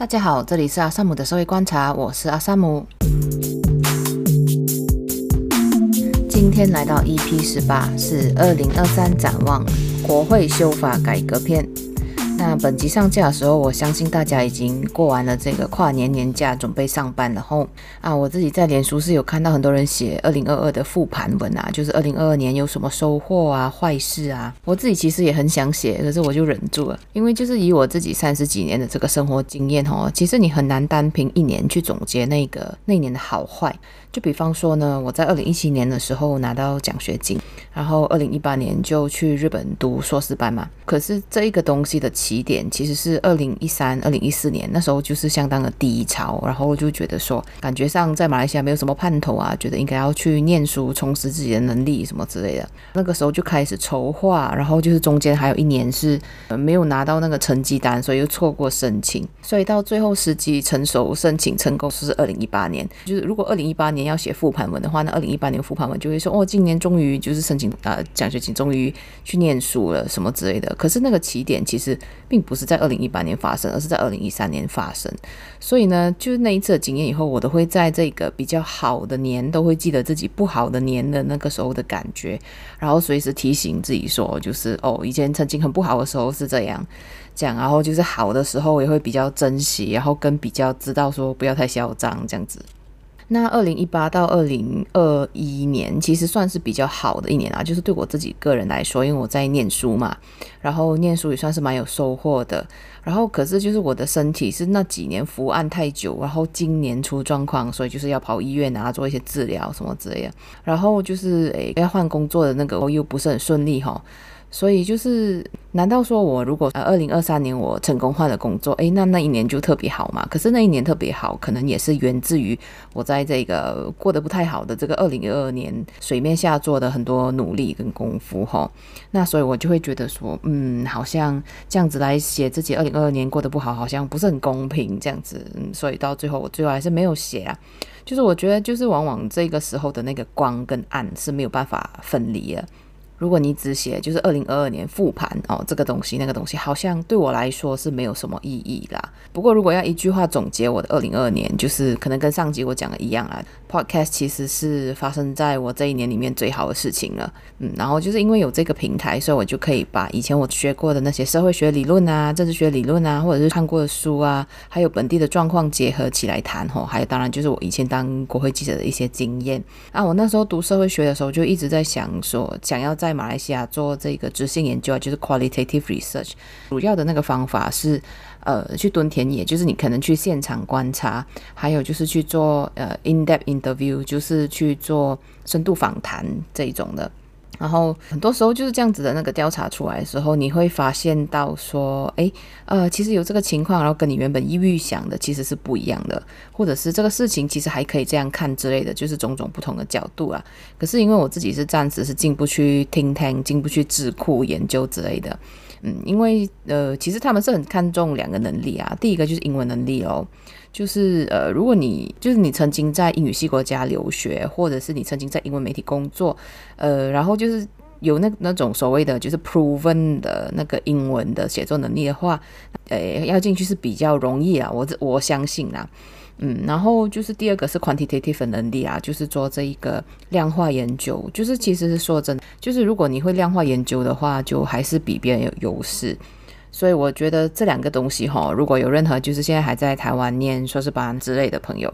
大家好，这里是阿萨姆的社会观察，我是阿萨姆。今天来到 EP 十八，是二零二三展望国会修法改革篇。那本集上架的时候，我相信大家已经过完了这个跨年年假，准备上班了。然后啊，我自己在脸书是有看到很多人写二零二二的复盘文啊，就是二零二二年有什么收获啊、坏事啊。我自己其实也很想写，可是我就忍住了，因为就是以我自己三十几年的这个生活经验哦，其实你很难单凭一年去总结那个那年的好坏。就比方说呢，我在二零一七年的时候拿到奖学金，然后二零一八年就去日本读硕士班嘛。可是这一个东西的起点其实是二零一三、二零一四年，那时候就是相当的低潮，然后就觉得说，感觉上在马来西亚没有什么盼头啊，觉得应该要去念书，充实自己的能力什么之类的。那个时候就开始筹划，然后就是中间还有一年是没有拿到那个成绩单，所以又错过申请，所以到最后时机成熟申请成功是二零一八年。就是如果二零一八年要写复盘文的话，那二零一八年复盘文就会说哦，今年终于就是申请、呃、奖学金，终于去念书了什么之类的。可是那个起点其实并不是在二零一八年发生，而是在二零一三年发生。所以呢，就是那一次的经验以后，我都会在这个比较好的年，都会记得自己不好的年的那个时候的感觉，然后随时提醒自己说，就是哦，以前曾经很不好的时候是这样讲，然后就是好的时候也会比较珍惜，然后跟比较知道说不要太嚣张这样子。那二零一八到二零二一年其实算是比较好的一年啊，就是对我自己个人来说，因为我在念书嘛，然后念书也算是蛮有收获的。然后可是就是我的身体是那几年伏案太久，然后今年出状况，所以就是要跑医院啊，做一些治疗什么之类的。然后就是诶要换工作的那个我又不是很顺利哈。所以就是，难道说我如果呃二零二三年我成功换了工作，诶，那那一年就特别好嘛？可是那一年特别好，可能也是源自于我在这个过得不太好的这个二零二二年水面下做的很多努力跟功夫哈。那所以我就会觉得说，嗯，好像这样子来写自己二零二二年过得不好，好像不是很公平这样子。嗯，所以到最后我最后还是没有写啊。就是我觉得，就是往往这个时候的那个光跟暗是没有办法分离的。如果你只写就是二零二二年复盘哦，这个东西那个东西好像对我来说是没有什么意义啦。不过如果要一句话总结我的二零二二年，就是可能跟上集我讲的一样啊。Podcast 其实是发生在我这一年里面最好的事情了，嗯，然后就是因为有这个平台，所以我就可以把以前我学过的那些社会学理论啊、政治学理论啊，或者是看过的书啊，还有本地的状况结合起来谈吼，还有当然就是我以前当国会记者的一些经验啊。我那时候读社会学的时候，就一直在想说，想要在马来西亚做这个质性研究啊，就是 qualitative research，主要的那个方法是，呃，去蹲田野，就是你可能去现场观察，还有就是去做呃 in-depth interview，就是去做深度访谈这一种的。然后很多时候就是这样子的那个调查出来的时候，你会发现到说，诶，呃，其实有这个情况，然后跟你原本预想的其实是不一样的，或者是这个事情其实还可以这样看之类的，就是种种不同的角度啊。可是因为我自己是暂时是进不去听听，进不去智库研究之类的，嗯，因为呃，其实他们是很看重两个能力啊，第一个就是英文能力哦。就是呃，如果你就是你曾经在英语系国家留学，或者是你曾经在英文媒体工作，呃，然后就是有那那种所谓的就是 proven 的那个英文的写作能力的话，呃，要进去是比较容易啊，我我相信啦，嗯，然后就是第二个是 quantitative 能力啊，就是做这一个量化研究，就是其实是说真的，就是如果你会量化研究的话，就还是比别人有优势。所以我觉得这两个东西哈，如果有任何就是现在还在台湾念硕士班之类的朋友，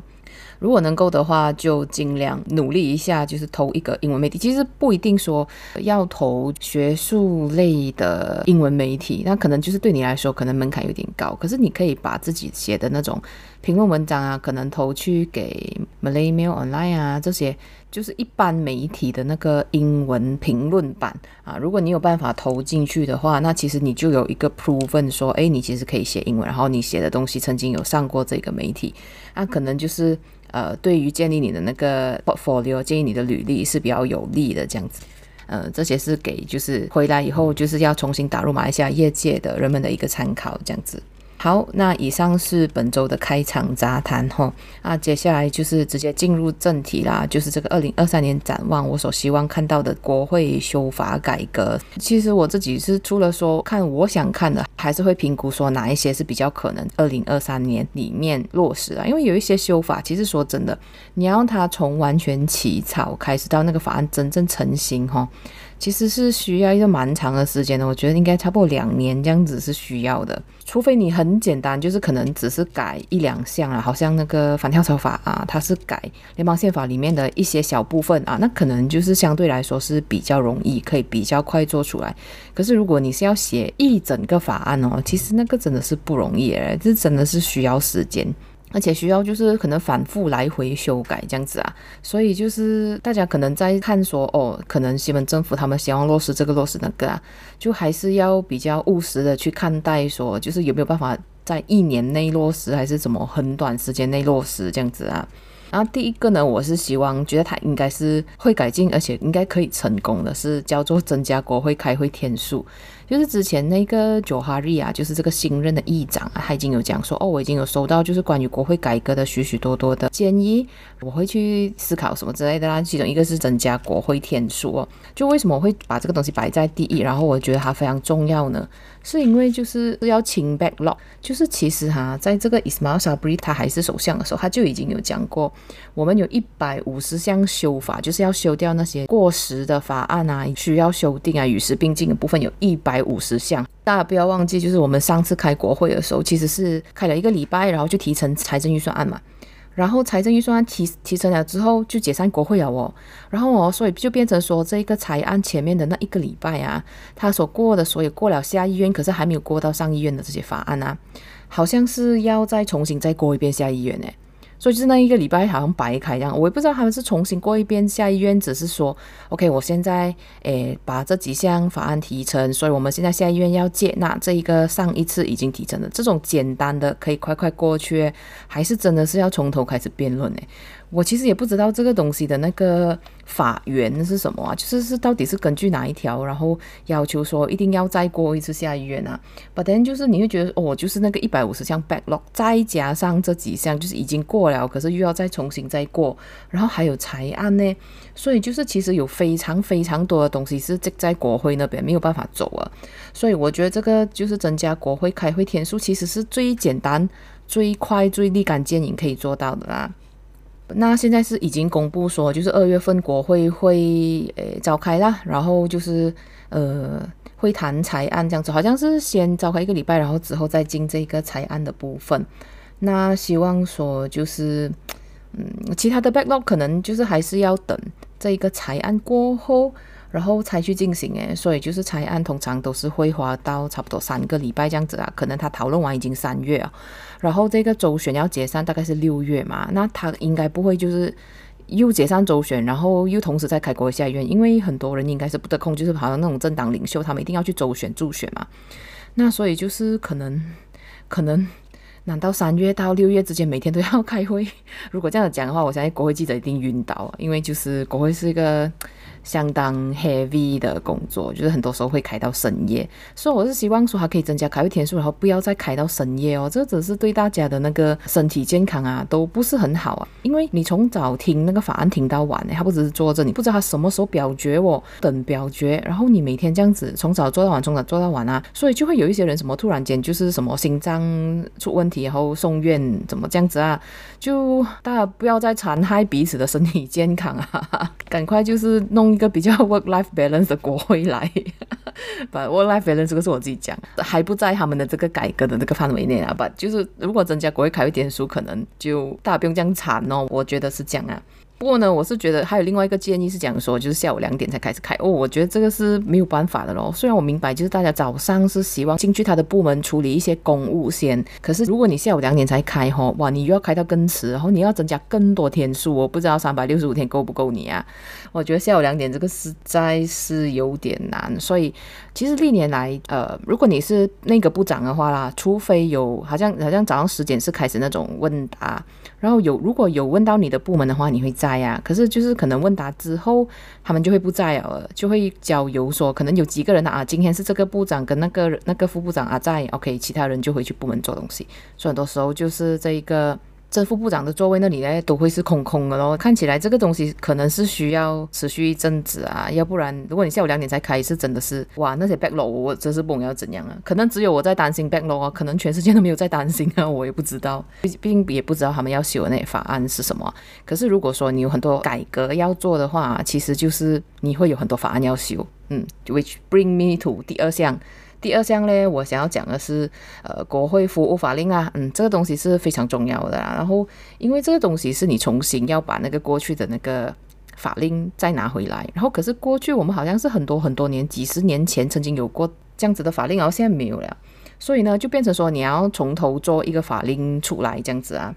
如果能够的话，就尽量努力一下，就是投一个英文媒体。其实不一定说要投学术类的英文媒体，那可能就是对你来说可能门槛有点高。可是你可以把自己写的那种评论文章啊，可能投去给 Malay Mail Online 啊这些，就是一般媒体的那个英文评论版啊。如果你有办法投进去的话，那其实你就有一个 proven 说，哎，你其实可以写英文，然后你写的东西曾经有上过这个媒体，那可能就是。呃，对于建立你的那个 portfolio，建议你的履历是比较有利的这样子。呃，这些是给就是回来以后就是要重新打入马来西亚业界的人们的一个参考这样子。好，那以上是本周的开场杂谈哈，那，接下来就是直接进入正题啦，就是这个二零二三年展望，我所希望看到的国会修法改革。其实我自己是除了说看我想看的，还是会评估说哪一些是比较可能二零二三年里面落实啊，因为有一些修法，其实说真的，你要让它从完全起草开始到那个法案真正成型哈。其实是需要一个蛮长的时间的，我觉得应该差不多两年这样子是需要的。除非你很简单，就是可能只是改一两项啊，好像那个反跳槽法啊，它是改联邦宪法里面的一些小部分啊，那可能就是相对来说是比较容易，可以比较快做出来。可是如果你是要写一整个法案哦，其实那个真的是不容易诶，这真的是需要时间。而且需要就是可能反复来回修改这样子啊，所以就是大家可能在看说哦，可能西蒙政府他们希望落实这个落实那个啊，就还是要比较务实的去看待说，就是有没有办法在一年内落实，还是怎么很短时间内落实这样子啊。然后第一个呢，我是希望觉得它应该是会改进，而且应该可以成功的是叫做增加国会开会天数。就是之前那个佐哈利啊，就是这个新任的议长啊，他已经有讲说，哦，我已经有收到就是关于国会改革的许许多多的建议，我会去思考什么之类的啦。其中一个是增加国会天数哦。就为什么我会把这个东西摆在第一？然后我觉得它非常重要呢？是因为就是要清 backlog，就是其实哈，在这个 Ismail Sabri 他还是首相的时候，他就已经有讲过，我们有一百五十项修法，就是要修掉那些过时的法案啊，需要修订啊，与时并进的部分有一百五十项。大家不要忘记，就是我们上次开国会的时候，其实是开了一个礼拜，然后就提成财政预算案嘛。然后财政预算案提提成了之后，就解散国会了哦。然后哦，所以就变成说，这个财案前面的那一个礼拜啊，他所过的所有过了下议院，可是还没有过到上议院的这些法案啊，好像是要再重新再过一遍下议院诶。所以就是那一个礼拜好像白开一样，我也不知道他们是重新过一遍下议院，只是说，OK，我现在诶把这几项法案提成，所以我们现在下议院要接纳这一个上一次已经提成的这种简单的可以快快过去，还是真的是要从头开始辩论呢？我其实也不知道这个东西的那个法源是什么啊，就是是到底是根据哪一条，然后要求说一定要再过一次下议院啊？But then 就是你会觉得哦，就是那个一百五十项 backlog，再加上这几项就是已经过了，可是又要再重新再过，然后还有裁案呢，所以就是其实有非常非常多的东西是积在国会那边没有办法走啊，所以我觉得这个就是增加国会开会天数，其实是最简单、最快、最立竿见影可以做到的啦。那现在是已经公布说，就是二月份国会会诶召开啦，然后就是呃会谈财案这样子，好像是先召开一个礼拜，然后之后再进这个财案的部分。那希望说就是嗯，其他的 backlog 可能就是还是要等这一个裁案过后。然后才去进行诶，所以就是裁案通常都是会花到差不多三个礼拜这样子啊，可能他讨论完已经三月啊，然后这个周选要解散大概是六月嘛，那他应该不会就是又解散周选，然后又同时在开国会下院，因为很多人应该是不得空，就是好像那种政党领袖他们一定要去周选助选嘛，那所以就是可能可能难道三月到六月之间每天都要开会？如果这样讲的话，我相信国会记者一定晕倒，因为就是国会是一个。相当 heavy 的工作，就是很多时候会开到深夜，所以我是希望说它可以增加开会天数，然后不要再开到深夜哦，这只是对大家的那个身体健康啊都不是很好啊，因为你从早听那个法案听到晚，他不只是坐着，你不知道他什么时候表决哦，等表决，然后你每天这样子从早做到晚，从早做到晚啊，所以就会有一些人什么突然间就是什么心脏出问题，然后送院，怎么这样子啊？就大家不要再残害彼此的身体健康啊，赶快就是弄。一个比较 work-life balance 的国会来，把 work-life balance 这个是我自己讲，还不在他们的这个改革的这个范围内啊。把就是如果增加国会开会天数，可能就大家不用这样惨哦。我觉得是这样啊。不过呢，我是觉得还有另外一个建议是讲说，就是下午两点才开始开哦。我觉得这个是没有办法的咯。虽然我明白，就是大家早上是希望进去他的部门处理一些公务先，可是如果你下午两点才开吼，哇，你又要开到更迟，然后你要增加更多天数，我不知道三百六十五天够不够你啊？我觉得下午两点这个实在是有点难。所以其实历年来，呃，如果你是那个部长的话啦，除非有好像好像早上十点是开始那种问答，然后有如果有问到你的部门的话，你会在。呀、可是就是可能问答之后，他们就会不在了，就会交由说可能有几个人啊，今天是这个部长跟那个那个副部长啊在，OK，其他人就回去部门做东西。所以很多时候就是这一个。正副部长的座位那里呢，都会是空空的咯。看起来这个东西可能是需要持续一阵子啊，要不然如果你下午两点才开，是真的是哇，那些 backlog 我真是不懂要怎样啊。可能只有我在担心 backlog 啊，可能全世界都没有在担心啊，我也不知道，毕竟也不知道他们要修的那些法案是什么。可是如果说你有很多改革要做的话，其实就是你会有很多法案要修。嗯，which bring me to 第二项。第二项呢，我想要讲的是，呃，国会服务法令啊，嗯，这个东西是非常重要的啊。然后，因为这个东西是你重新要把那个过去的那个法令再拿回来。然后，可是过去我们好像是很多很多年、几十年前曾经有过这样子的法令，然后现在没有了。所以呢，就变成说你要从头做一个法令出来这样子啊。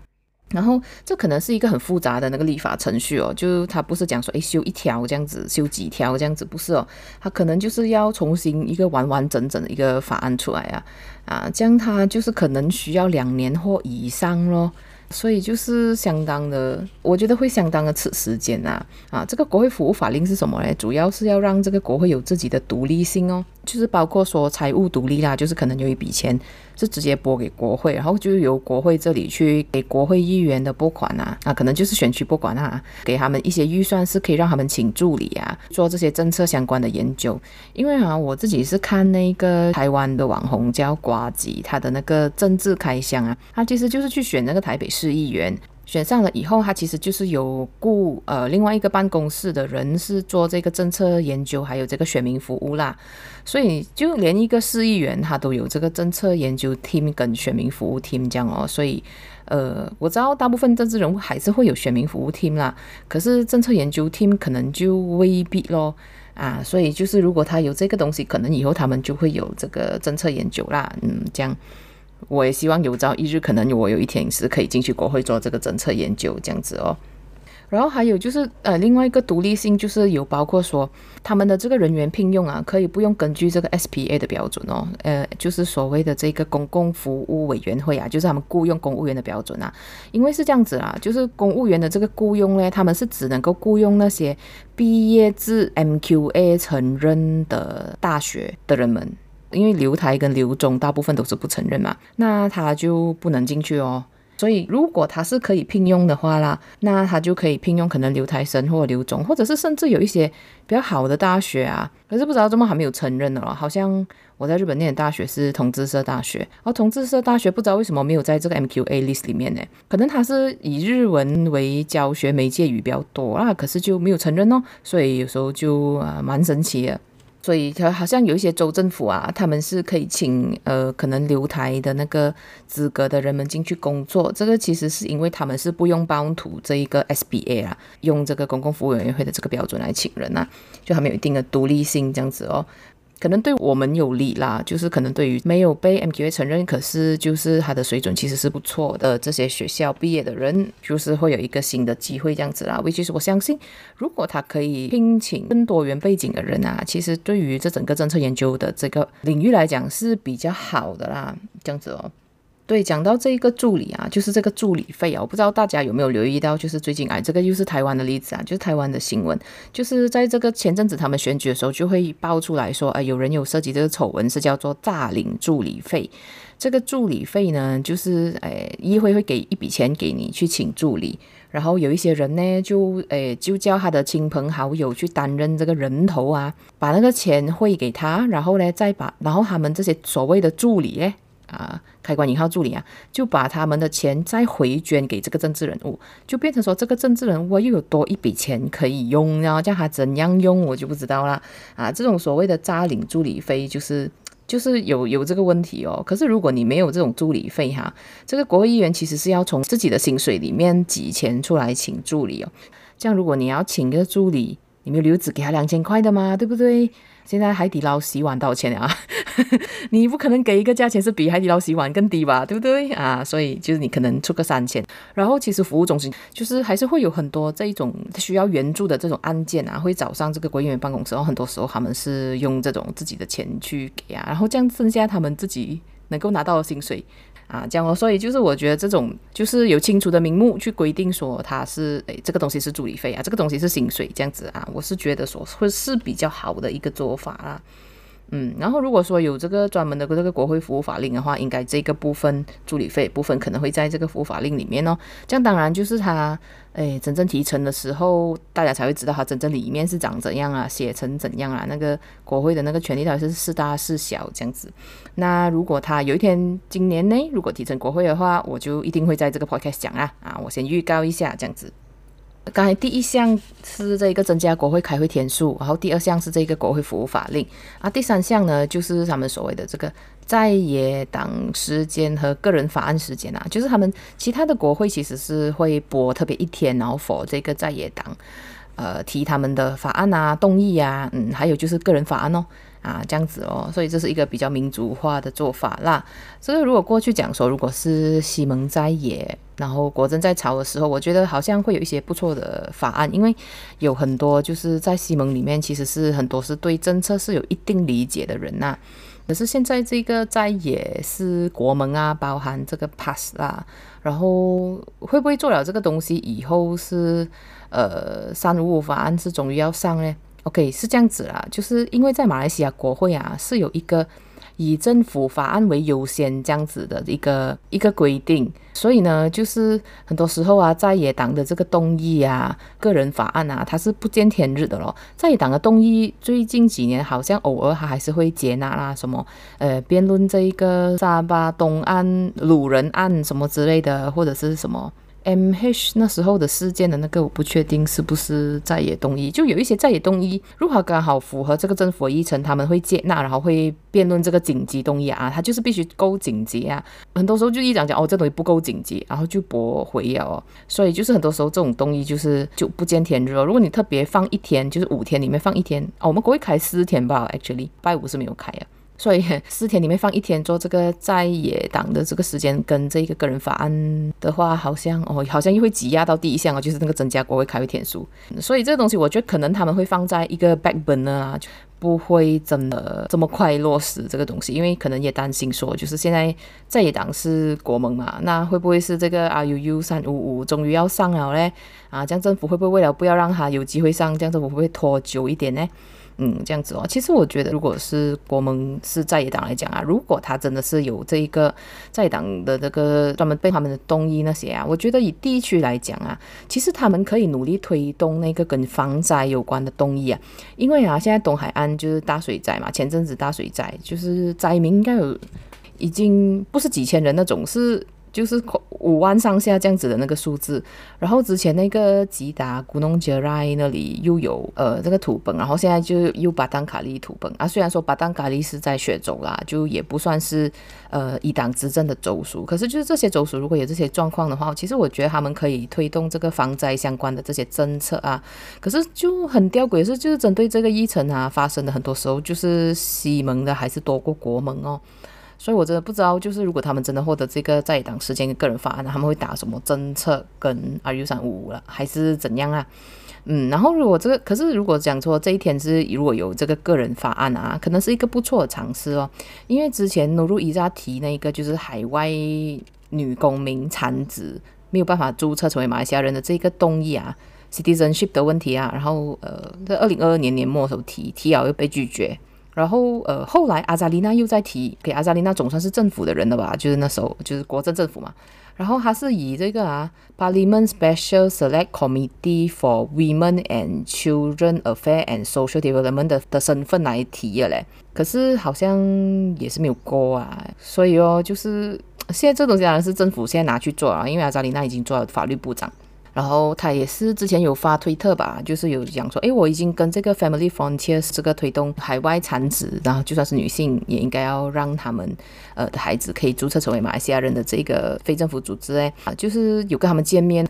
然后这可能是一个很复杂的那个立法程序哦，就它不是讲说诶修一条这样子，修几条这样子，不是哦，它可能就是要重新一个完完整整的一个法案出来啊，啊，这样它就是可能需要两年或以上咯。所以就是相当的，我觉得会相当的吃时间啊啊！这个国会服务法令是什么呢？主要是要让这个国会有自己的独立性哦，就是包括说财务独立啦，就是可能有一笔钱是直接拨给国会，然后就由国会这里去给国会议员的拨款啊啊，可能就是选区拨款啊，给他们一些预算是可以让他们请助理啊，做这些政策相关的研究。因为啊，我自己是看那个台湾的网红叫瓜吉，他的那个政治开箱啊，他其实就是去选那个台北。市议员选上了以后，他其实就是有雇呃另外一个办公室的人是做这个政策研究，还有这个选民服务啦。所以就连一个市议员他都有这个政策研究 team 跟选民服务 team 这样哦。所以呃，我知道大部分政治人物还是会有选民服务 team 啦，可是政策研究 team 可能就未必咯啊。所以就是如果他有这个东西，可能以后他们就会有这个政策研究啦。嗯，这样。我也希望有朝一日，可能我有一天是可以进去国会做这个政策研究这样子哦。然后还有就是，呃，另外一个独立性就是有包括说，他们的这个人员聘用啊，可以不用根据这个 SPA 的标准哦，呃，就是所谓的这个公共服务委员会啊，就是他们雇佣公务员的标准啊。因为是这样子啊，就是公务员的这个雇佣呢，他们是只能够雇佣那些毕业自 MQA 承认的大学的人们。因为留台跟留中大部分都是不承认嘛，那他就不能进去哦。所以如果他是可以聘用的话啦，那他就可以聘用可能留台生或者留中，或者是甚至有一些比较好的大学啊，可是不知道怎么还没有承认的了。好像我在日本念的大学是同志社大学，而同志社大学不知道为什么没有在这个 MQA list 里面呢？可能他是以日文为教学媒介语比较多啊，可是就没有承认哦。所以有时候就啊蛮神奇的。所以，他好像有一些州政府啊，他们是可以请呃，可能留台的那个资格的人们进去工作。这个其实是因为他们是不用帮涂这一个 SBA 啊，用这个公共服务委员会的这个标准来请人啊，就他们有一定的独立性这样子哦。可能对我们有利啦，就是可能对于没有被 MQA 承认，可是就是他的水准其实是不错的这些学校毕业的人，就是会有一个新的机会这样子啦。which is 我相信，如果他可以聘请更多元背景的人啊，其实对于这整个政策研究的这个领域来讲是比较好的啦，这样子哦。对，讲到这一个助理啊，就是这个助理费啊，我不知道大家有没有留意到，就是最近哎，这个又是台湾的例子啊，就是台湾的新闻，就是在这个前阵子他们选举的时候，就会爆出来说，哎，有人有涉及这个丑闻，是叫做诈领助理费。这个助理费呢，就是哎，议会会给一笔钱给你去请助理，然后有一些人呢，就哎就叫他的亲朋好友去担任这个人头啊，把那个钱汇给他，然后呢再把，然后他们这些所谓的助理呢。啊，开关引号助理啊，就把他们的钱再回捐给这个政治人物，就变成说这个政治人物又有多一笔钱可以用，然后叫他怎样用，我就不知道啦。啊，这种所谓的扎领助理费，就是就是有有这个问题哦。可是如果你没有这种助理费哈，这个国会议员其实是要从自己的薪水里面挤钱出来请助理哦。这样如果你要请一个助理，你没有留只给他两千块的吗？对不对？现在海底捞洗碗多少钱啊？你不可能给一个价钱是比海底捞洗碗更低吧？对不对啊？所以就是你可能出个三千，然后其实服务中心就是还是会有很多这一种需要援助的这种案件啊，会找上这个国会议员办公室，然后很多时候他们是用这种自己的钱去给啊，然后这样剩下他们自己能够拿到的薪水啊，这样哦。所以就是我觉得这种就是有清楚的名目去规定说它是诶，这个东西是助理费啊，这个东西是薪水这样子啊，我是觉得说会是比较好的一个做法啊。嗯，然后如果说有这个专门的这个国会服务法令的话，应该这个部分助理费部分可能会在这个服务法令里面哦。这样当然就是他，诶，真正提成的时候，大家才会知道他真正里面是长怎样啊，写成怎样啊，那个国会的那个权利到底是是大是小这样子。那如果他有一天今年内如果提成国会的话，我就一定会在这个 podcast 讲啊啊，我先预告一下这样子。刚才第一项是这个增加国会开会天数，然后第二项是这个国会服务法令啊，第三项呢就是他们所谓的这个在野党时间和个人法案时间啊，就是他们其他的国会其实是会拨特别一天，然后否这个在野党呃提他们的法案啊、动议啊，嗯，还有就是个人法案哦。啊，这样子哦，所以这是一个比较民主化的做法啦。所以如果过去讲说，如果是西蒙在野，然后国政在朝的时候，我觉得好像会有一些不错的法案，因为有很多就是在西蒙里面，其实是很多是对政策是有一定理解的人呐、可是现在这个在野是国盟啊，包含这个 pass 啦，然后会不会做了这个东西以后是呃三五五法案是终于要上呢？OK，是这样子啦，就是因为在马来西亚国会啊，是有一个以政府法案为优先这样子的一个一个规定，所以呢，就是很多时候啊，在野党的这个动议啊、个人法案啊，它是不见天日的咯。在野党的动议最近几年好像偶尔它还是会接纳啦，什么呃辩论这一个沙巴东岸鲁人案什么之类的，或者是什么。MH 那时候的事件的那个，我不确定是不是在野动议，就有一些在野动议，如果刚好符合这个政府的议程，他们会接纳，然后会辩论这个紧急动议啊，他就是必须够紧急啊。很多时候就议长讲哦，这东西不够紧急，然后就驳回哦。所以就是很多时候这种动议就是就不见天日哦。如果你特别放一天，就是五天里面放一天哦，我们国会开四天吧，actually 拜五是没有开啊。所以四天里面放一天做这个在野党的这个时间，跟这个个人法案的话，好像哦，好像又会挤压到第一项哦，就是那个增加国会开会天数。所以这个东西，我觉得可能他们会放在一个 back burner 啊，就不会真的这么快落实这个东西，因为可能也担心说，就是现在在野党是国盟嘛，那会不会是这个 RUU 三五五终于要上了嘞？啊，这样政府会不会为了不要让他有机会上，这样政府会不会拖久一点呢？嗯，这样子哦。其实我觉得，如果是国盟是在野党来讲啊，如果他真的是有这一个在野党的这个专门被他们的动议那些啊，我觉得以地区来讲啊，其实他们可以努力推动那个跟防灾有关的动议啊。因为啊，现在东海岸就是大水灾嘛，前阵子大水灾就是灾民应该有已经不是几千人那种，是。就是五万上下这样子的那个数字，然后之前那个吉达古农杰拉那里又有呃这个土崩，然后现在就又巴丹卡利土崩啊。虽然说巴丹卡利是在雪州啦，就也不算是呃一党执政的州属，可是就是这些州属如果有这些状况的话，其实我觉得他们可以推动这个防灾相关的这些政策啊。可是就很吊诡是，就是针对这个议程啊发生的很多时候就是西蒙的还是多过国盟哦。所以，我真的不知道，就是如果他们真的获得这个在党时间个人法案，他们会打什么政策跟 RU 三五五了，还是怎样啊？嗯，然后如果这个，可是如果讲说这一天是如果有这个个人法案啊，可能是一个不错的尝试哦。因为之前努鲁伊扎提那个就是海外女公民产子没有办法注册成为马来西亚人的这个动议啊，citizenship 的问题啊，然后呃，在二零二二年年末的时候提提了又被拒绝。然后，呃，后来阿扎丽娜又在提，给阿扎丽娜总算是政府的人了吧？就是那时候，就是国政政府嘛。然后他是以这个啊，Parliament Special Select Committee for Women and Children Affairs and Social Development 的的身份来提的嘞。可是好像也是没有过啊。所以哦，就是现在这东西当然是政府现在拿去做啊，因为阿扎丽娜已经做了法律部长。然后他也是之前有发推特吧，就是有讲说，诶，我已经跟这个 Family Frontiers 这个推动海外产子，然后就算是女性也应该要让他们呃的孩子可以注册成为马来西亚人的这个非政府组织，诶，啊，就是有跟他们见面，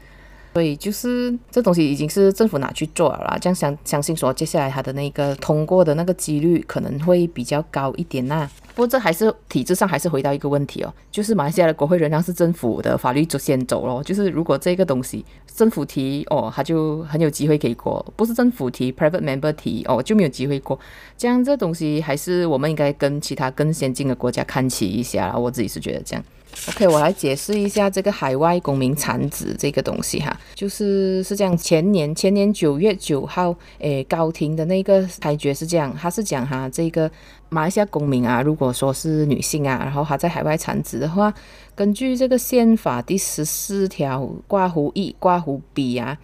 所以就是这东西已经是政府拿去做了啦，这样相相信说接下来他的那个通过的那个几率可能会比较高一点呐。不过这还是体制上还是回到一个问题哦，就是马来西亚的国会仍然是政府的法律就先走咯。就是如果这个东西政府提哦，他就很有机会可以过；不是政府提，private member 提哦，就没有机会过。这样这东西还是我们应该跟其他更先进的国家看齐一下。我自己是觉得这样。OK，我来解释一下这个海外公民产子这个东西哈，就是是这样，前年前年九月九号，诶，高庭的那个裁决是这样，他是讲哈，这个马来西亚公民啊，如果说是女性啊，然后她在海外产子的话，根据这个宪法第十四条括弧一括弧 B 啊，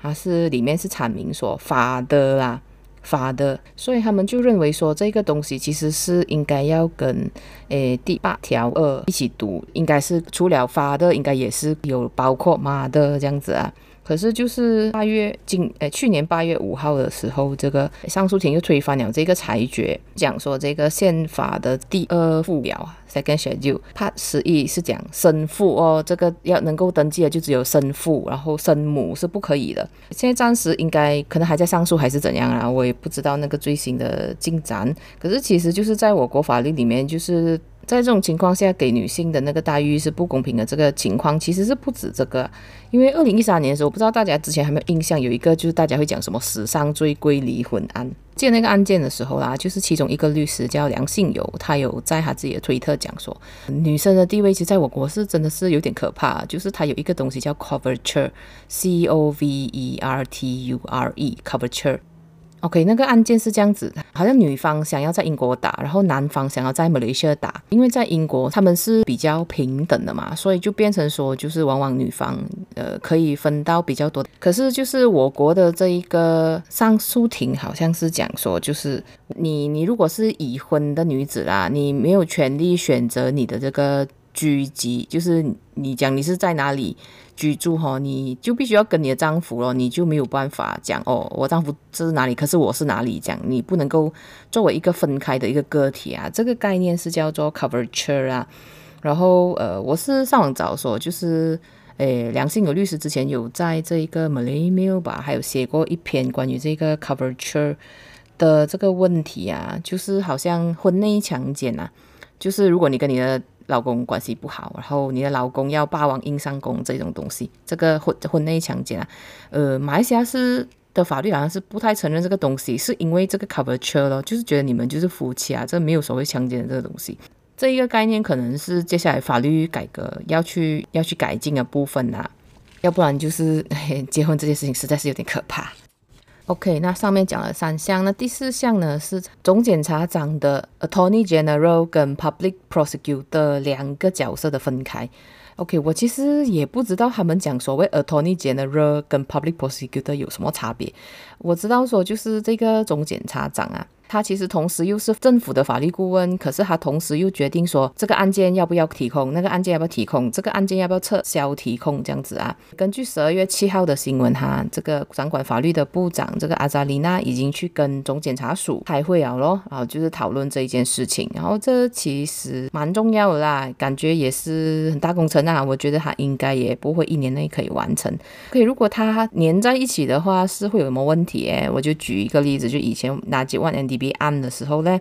它是里面是阐明说法的啦。法的，所以他们就认为说这个东西其实是应该要跟诶第八条二一起读，应该是除了法的，应该也是有包括妈的这样子啊。可是就是八月今诶去年八月五号的时候，这个上诉庭又推翻了这个裁决，讲说这个宪法的第二附表啊，Second Schedule Part 十一是讲生父哦，这个要能够登记的就只有生父，然后生母是不可以的。现在暂时应该可能还在上诉还是怎样啊？我也不知道那个最新的进展。可是其实就是在我国法律里面，就是。在这种情况下，给女性的那个待遇是不公平的。这个情况其实是不止这个，因为二零一三年的时候，我不知道大家之前有没有印象，有一个就是大家会讲什么史上最贵离婚案。见那个案件的时候啦，就是其中一个律师叫梁信友，他有在他自己的推特讲说，女生的地位其实在我国是真的是有点可怕，就是他有一个东西叫 coverture，C O V E R T U R E，coverture。OK，那个案件是这样子，好像女方想要在英国打，然后男方想要在马来西亚打，因为在英国他们是比较平等的嘛，所以就变成说，就是往往女方呃可以分到比较多。可是就是我国的这一个上诉庭好像是讲说，就是你你如果是已婚的女子啦，你没有权利选择你的这个居籍，就是你讲你是在哪里。居住哈，你就必须要跟你的丈夫咯，你就没有办法讲哦，我丈夫这是哪里，可是我是哪里讲，你不能够作为一个分开的一个个体啊。这个概念是叫做 coverture 啊。然后呃，我是上网找说，就是诶，梁信有律师之前有在这一个 Malay Mail 吧，还有写过一篇关于这个 coverture 的这个问题啊，就是好像婚内强奸啊，就是如果你跟你的老公关系不好，然后你的老公要霸王硬上弓这种东西，这个婚婚内强奸啊，呃，马来西亚是的法律好像是不太承认这个东西，是因为这个 coverture 咯，就是觉得你们就是夫妻啊，这没有所谓强奸的这个东西，这一个概念可能是接下来法律改革要去要去改进的部分呐、要不然就是结婚这件事情实在是有点可怕。OK，那上面讲了三项，那第四项呢是总检察长的 Attorney General 跟 Public Prosecutor 两个角色的分开。OK，我其实也不知道他们讲所谓 Attorney General 跟 Public Prosecutor 有什么差别。我知道说就是这个总检察长啊。他其实同时又是政府的法律顾问，可是他同时又决定说这个案件要不要提控，那个案件要不要提控，这个案件要不要撤销提控这样子啊？根据十二月七号的新闻哈，这个掌管法律的部长这个阿扎丽娜已经去跟总检察署开会了咯，然后就是讨论这一件事情，然后这其实蛮重要的啦，感觉也是很大工程啊，我觉得他应该也不会一年内可以完成，可以如果他粘在一起的话是会有什么问题诶？我就举一个例子，就以前拿几万 ND。案的时候呢，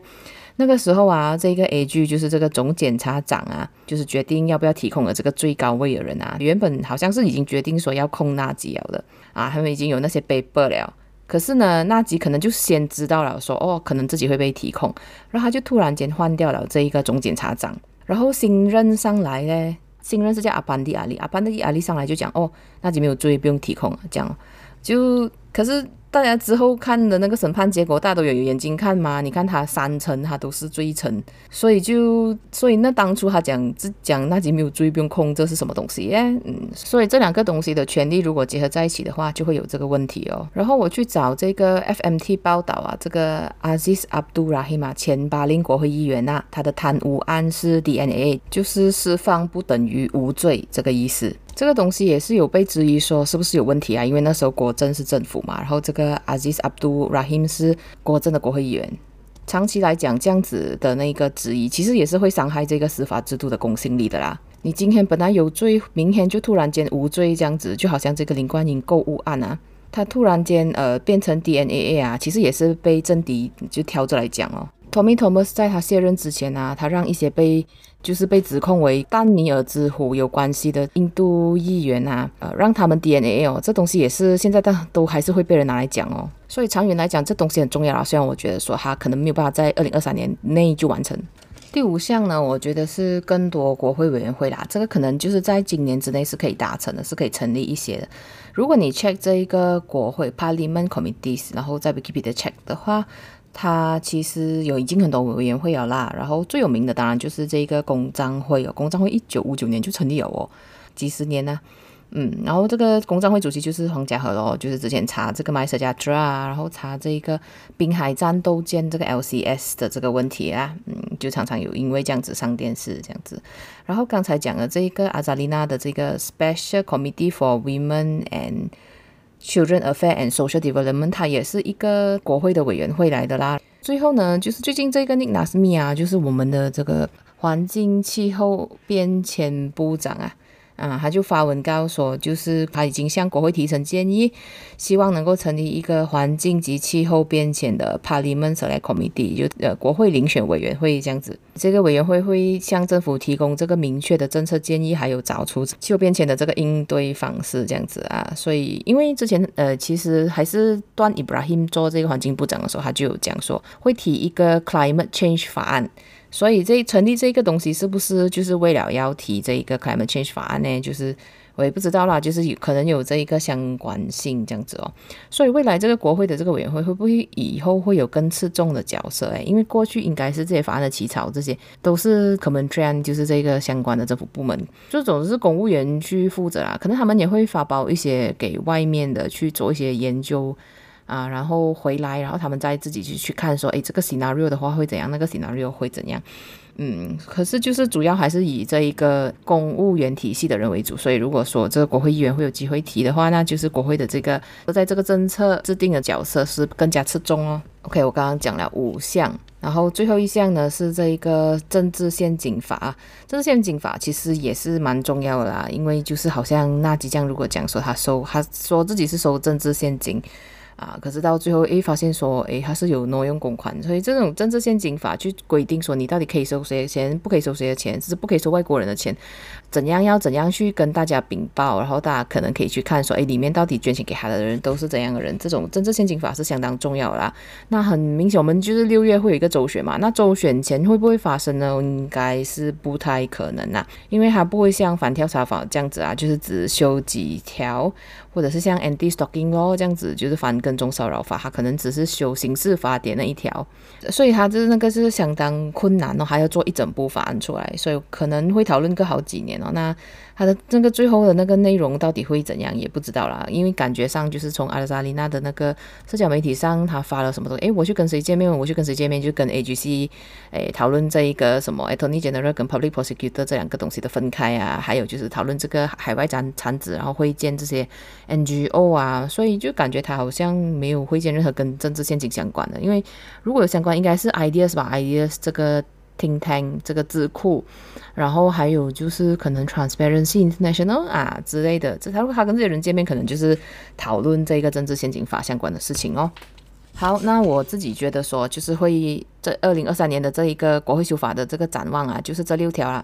那个时候啊，这个 AG 就是这个总检察长啊，就是决定要不要提控的这个最高位的人啊，原本好像是已经决定说要控纳吉了的啊，他们已经有那些 paper 了，可是呢，纳吉可能就先知道了说，哦，可能自己会被提控，然后他就突然间换掉了这一个总检察长，然后新任上来呢，新任是叫阿班迪阿里，阿班迪阿里上来就讲哦，纳吉没有罪，不用提控，这样就可是。大家之后看的那个审判结果，大家都有眼睛看嘛？你看他三层，他都是罪成，所以就所以那当初他讲只讲纳吉没有罪，不用控，这是什么东西？嗯，所以这两个东西的权利如果结合在一起的话，就会有这个问题哦。然后我去找这个 FMT 报道啊，这个 Aziz Abdul Rahim 前巴林国会议员啊，他的贪污案是 DNA，就是释放不等于无罪这个意思。这个东西也是有被质疑说是不是有问题啊？因为那时候国政是政府嘛，然后这个 Aziz Abdul Rahim 是国政的国会议员，长期来讲这样子的那个质疑，其实也是会伤害这个司法制度的公信力的啦。你今天本来有罪，明天就突然间无罪，这样子就好像这个林冠英购物案啊，他突然间呃变成 DNA 啊，其实也是被政敌就挑着来讲哦。Tommy Thomas 在他卸任之前啊，他让一些被就是被指控为丹尼尔之虎有关系的印度议员啊，呃，让他们 DNA 哦，这东西也是现在都都还是会被人拿来讲哦。所以长远来讲，这东西很重要啊。虽然我觉得说他可能没有办法在二零二三年内就完成。第五项呢，我觉得是更多国会委员会啦，这个可能就是在今年之内是可以达成的，是可以成立一些的。如果你 check 这一个国会 Parliament Committees，然后在 Wikipedia check 的话，它其实有已经很多委员会了啦。然后最有名的当然就是这个公账会哦，公账会一九五九年就成立了哦，几十年呢、啊。嗯，然后这个公账会主席就是黄家和咯，就是之前查这个迈莎加德啊，然后查这个滨海战斗舰这个 LCS 的这个问题啊，嗯，就常常有因为这样子上电视这样子。然后刚才讲的这个阿扎丽娜的这个 Special Committee for Women and Children Affairs and Social Development，它也是一个国会的委员会来的啦。最后呢，就是最近这个 Nik Nazmi 啊，就是我们的这个环境气候变迁部长啊。啊，他就发文告说，就是他已经向国会提成建议，希望能够成立一个环境及气候变迁的 Parliament Select Committee，就呃国会遴选委员会这样子。这个委员会会向政府提供这个明确的政策建议，还有找出气候变迁的这个应对方式这样子啊。所以，因为之前呃其实还是 Tuan Ibrahim 做这个环境部长的时候，他就有讲说会提一个 Climate Change 法案。所以这成立这个东西是不是就是为了要提这一个 climate change 法案呢？就是我也不知道啦，就是有可能有这一个相关性这样子哦。所以未来这个国会的这个委员会会不会以后会有更次重的角色？诶，因为过去应该是这些法案的起草，这些都是 Kementerian 就是这个相关的政府部门，就总是公务员去负责啦。可能他们也会发包一些给外面的去做一些研究。啊，然后回来，然后他们再自己去去看，说，诶，这个 scenario 的话会怎样，那个 scenario 会怎样？嗯，可是就是主要还是以这一个公务员体系的人为主，所以如果说这个国会议员会有机会提的话，那就是国会的这个在这个政策制定的角色是更加侧重哦。OK，我刚刚讲了五项，然后最后一项呢是这一个政治陷阱法。政治陷阱法其实也是蛮重要的啦，因为就是好像纳吉将如果讲说他收，他说自己是收政治陷阱。啊，可是到最后，诶，发现说，诶，他是有挪用公款，所以这种政治献金法去规定说，你到底可以收谁的钱，不可以收谁的钱，只是不可以收外国人的钱，怎样要怎样去跟大家禀报，然后大家可能可以去看说，诶，里面到底捐钱给他的人都是怎样的人，这种政治献金法是相当重要啦。那很明显，我们就是六月会有一个周选嘛，那周选前会不会发生呢？应该是不太可能啦，因为它不会像反跳查法这样子啊，就是只修几条。或者是像 Anti Stocking 咯这样子，就是反跟踪骚扰法，他可能只是修刑事法典那一条，所以他就是那个是相当困难哦，还要做一整部法案出来，所以可能会讨论个好几年哦。那他的那个最后的那个内容到底会怎样也不知道啦，因为感觉上就是从阿拉扎丽娜的那个社交媒体上，他发了什么东西，诶，我去跟谁见面，我去跟谁见面，就跟 AGC 诶讨论这一个什么 Attorney General 跟 Public Prosecutor 这两个东西的分开啊，还有就是讨论这个海外产产子，然后会见这些 NGO 啊，所以就感觉他好像没有会见任何跟政治陷阱相关的，因为如果有相关，应该是 Ideas 吧，Ideas 这个。Think Tank 这个智库，然后还有就是可能 Transparency International 啊之类的，这他如果他跟这些人见面，可能就是讨论这个政治陷阱法相关的事情哦。好，那我自己觉得说，就是会这二零二三年的这一个国会修法的这个展望啊，就是这六条啦。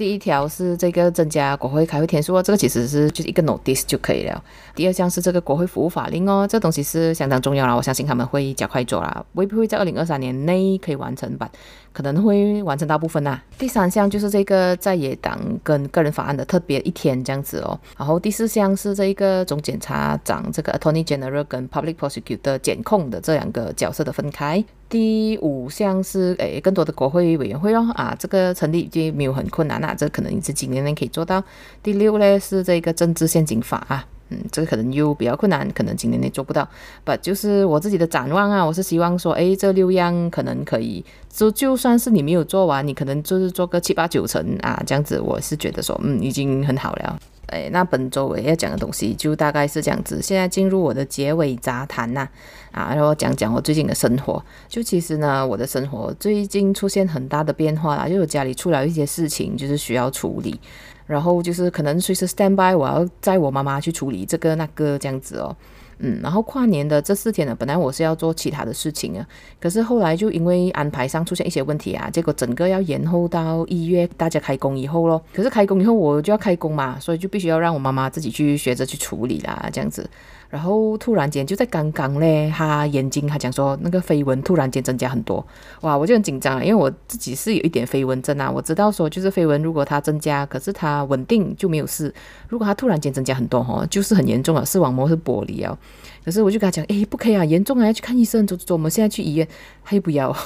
第一条是这个增加国会开会天数哦，这个其实是就是一个 notice 就可以了。第二项是这个国会服务法令哦，这东西是相当重要啦，我相信他们会加快做啦，会不会在二零二三年内可以完成吧？可能会完成大部分啦。第三项就是这个在野党跟个人法案的特别一天这样子哦。然后第四项是这个总检察长这个 Attorney General 跟 Public Prosecutor 检控的这两个角色的分开。第五项是诶更多的国会委员会哦啊，这个成立就没有很困难呐，这可能你是今年内可以做到。第六呢是这个政治陷阱法啊。嗯，这个可能又比较困难，可能今年内做不到。不，就是我自己的展望啊，我是希望说，诶，这六样可能可以，就就算是你没有做完，你可能就是做个七八九成啊，这样子，我是觉得说，嗯，已经很好了。诶，那本周我要讲的东西就大概是这样子。现在进入我的结尾杂谈呐，啊，然后讲讲我最近的生活。就其实呢，我的生活最近出现很大的变化啦，就是家里出了一些事情，就是需要处理。然后就是可能随时 stand by，我要载我妈妈去处理这个那个这样子哦。嗯，然后跨年的这四天呢，本来我是要做其他的事情啊，可是后来就因为安排上出现一些问题啊，结果整个要延后到一月大家开工以后咯。可是开工以后我就要开工嘛，所以就必须要让我妈妈自己去学着去处理啦，这样子。然后突然间就在刚刚嘞，他眼睛他讲说那个飞蚊突然间增加很多，哇，我就很紧张了，因为我自己是有一点飞蚊症啊，我知道说就是飞蚊如果它增加，可是它稳定就没有事，如果它突然间增加很多哈，就是很严重了，视网膜是剥离啊。可是我就跟他讲，诶，不可以啊，严重啊，要去看医生，走走走，我们现在去医院，他又不要。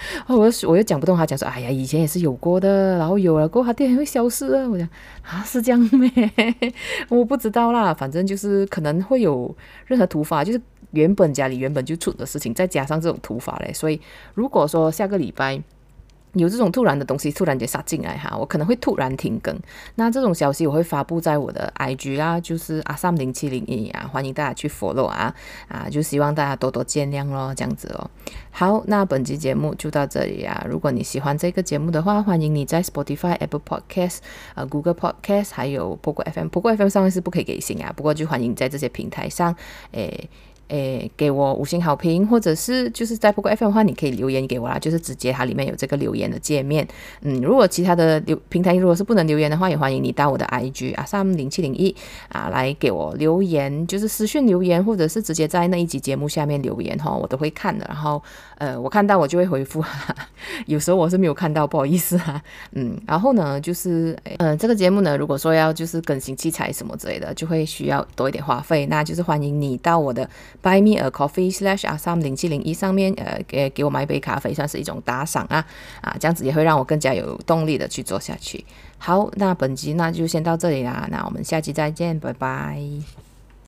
哦，我我又讲不动，他讲说，哎呀，以前也是有过的，然后有了过后，他店会消失啊。我讲啊，是这样咩？我不知道啦，反正就是可能会有任何突发，就是原本家里原本就出的事情，再加上这种突发嘞，所以如果说下个礼拜。有这种突然的东西突然间杀进来哈，我可能会突然停更。那这种消息我会发布在我的 IG 啊，就是阿 Sam 零七零一啊，欢迎大家去 follow 啊啊，就希望大家多多见谅咯，这样子哦。好，那本期节目就到这里啊。如果你喜欢这个节目的话，欢迎你在 Spotify、Apple Podcast、呃 Google Podcast 还有 Pogo FM。Pogo FM 上面是不可以给星啊，不过就欢迎在这些平台上诶。诶，给我五星好评，或者是就是在 Pogo FM 的话，你可以留言给我啦，就是直接它里面有这个留言的界面。嗯，如果其他的留平台如果是不能留言的话，也欢迎你到我的 IG 啊，Sam 零七零一啊来给我留言，就是私讯留言，或者是直接在那一集节目下面留言哈，我都会看的。然后呃，我看到我就会回复，哈，有时候我是没有看到，不好意思哈。嗯，然后呢，就是呃这个节目呢，如果说要就是更新器材什么之类的，就会需要多一点花费，那就是欢迎你到我的。Buy me a coffee slash assam 零七零一上面，呃，给给我买一杯咖啡，算是一种打赏啊，啊，这样子也会让我更加有动力的去做下去。好，那本集那就先到这里啦，那我们下期再见，拜拜。